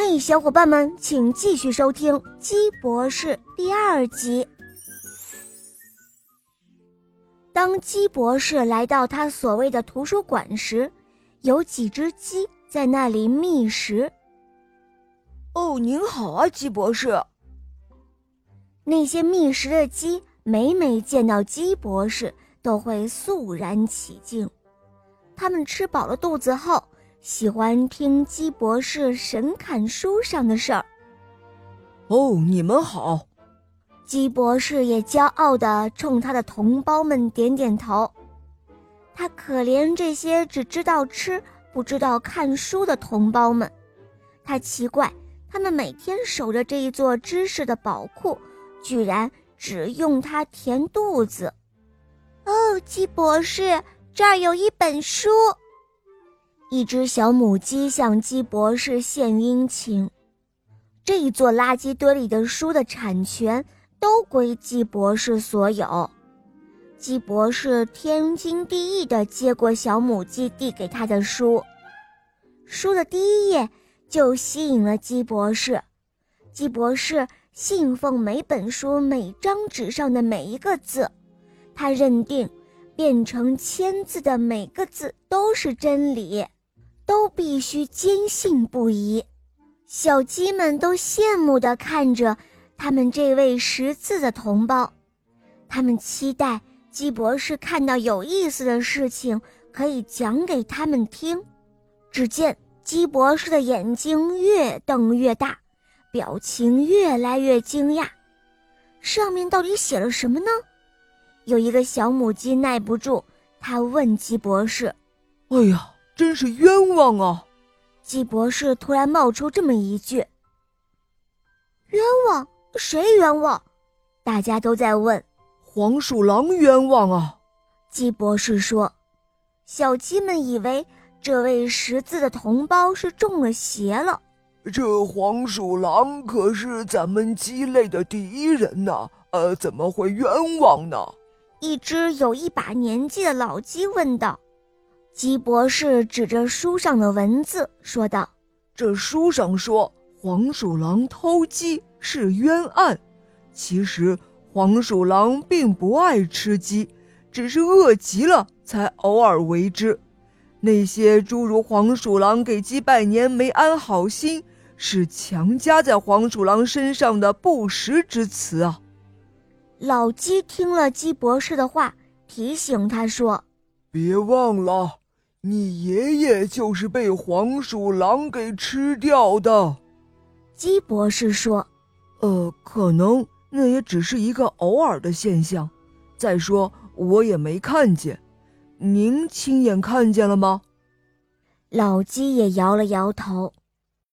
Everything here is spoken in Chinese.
嘿，小伙伴们，请继续收听《鸡博士》第二集。当鸡博士来到他所谓的图书馆时，有几只鸡在那里觅食。哦，您好啊，鸡博士。那些觅食的鸡每每见到鸡博士，都会肃然起敬。它们吃饱了肚子后。喜欢听鸡博士神侃书上的事儿。哦，你们好。鸡博士也骄傲地冲他的同胞们点点头。他可怜这些只知道吃不知道看书的同胞们。他奇怪，他们每天守着这一座知识的宝库，居然只用它填肚子。哦，鸡博士，这儿有一本书。一只小母鸡向鸡博士献殷勤，这一座垃圾堆里的书的产权都归鸡博士所有。鸡博士天经地义地接过小母鸡递给他的书，书的第一页就吸引了鸡博士。鸡博士信奉每本书每张纸上的每一个字，他认定变成签字的每个字都是真理。都必须坚信不疑，小鸡们都羡慕地看着他们这位识字的同胞，他们期待鸡博士看到有意思的事情可以讲给他们听。只见鸡博士的眼睛越瞪越大，表情越来越惊讶，上面到底写了什么呢？有一个小母鸡耐不住，它问鸡博士：“哎呀！”真是冤枉啊！鸡博士突然冒出这么一句：“冤枉？谁冤枉？”大家都在问：“黄鼠狼冤枉啊！”鸡博士说：“小鸡们以为这位识字的同胞是中了邪了。这黄鼠狼可是咱们鸡类的敌人呐，呃，怎么会冤枉呢？”一只有一把年纪的老鸡问道。鸡博士指着书上的文字说道：“这书上说黄鼠狼偷鸡是冤案，其实黄鼠狼并不爱吃鸡，只是饿极了才偶尔为之。那些诸如黄鼠狼给鸡拜年没安好心，是强加在黄鼠狼身上的不实之词啊！”老鸡听了鸡博士的话，提醒他说：“别忘了。”你爷爷就是被黄鼠狼给吃掉的，鸡博士说：“呃，可能那也只是一个偶尔的现象。再说，我也没看见，您亲眼看见了吗？”老鸡也摇了摇头。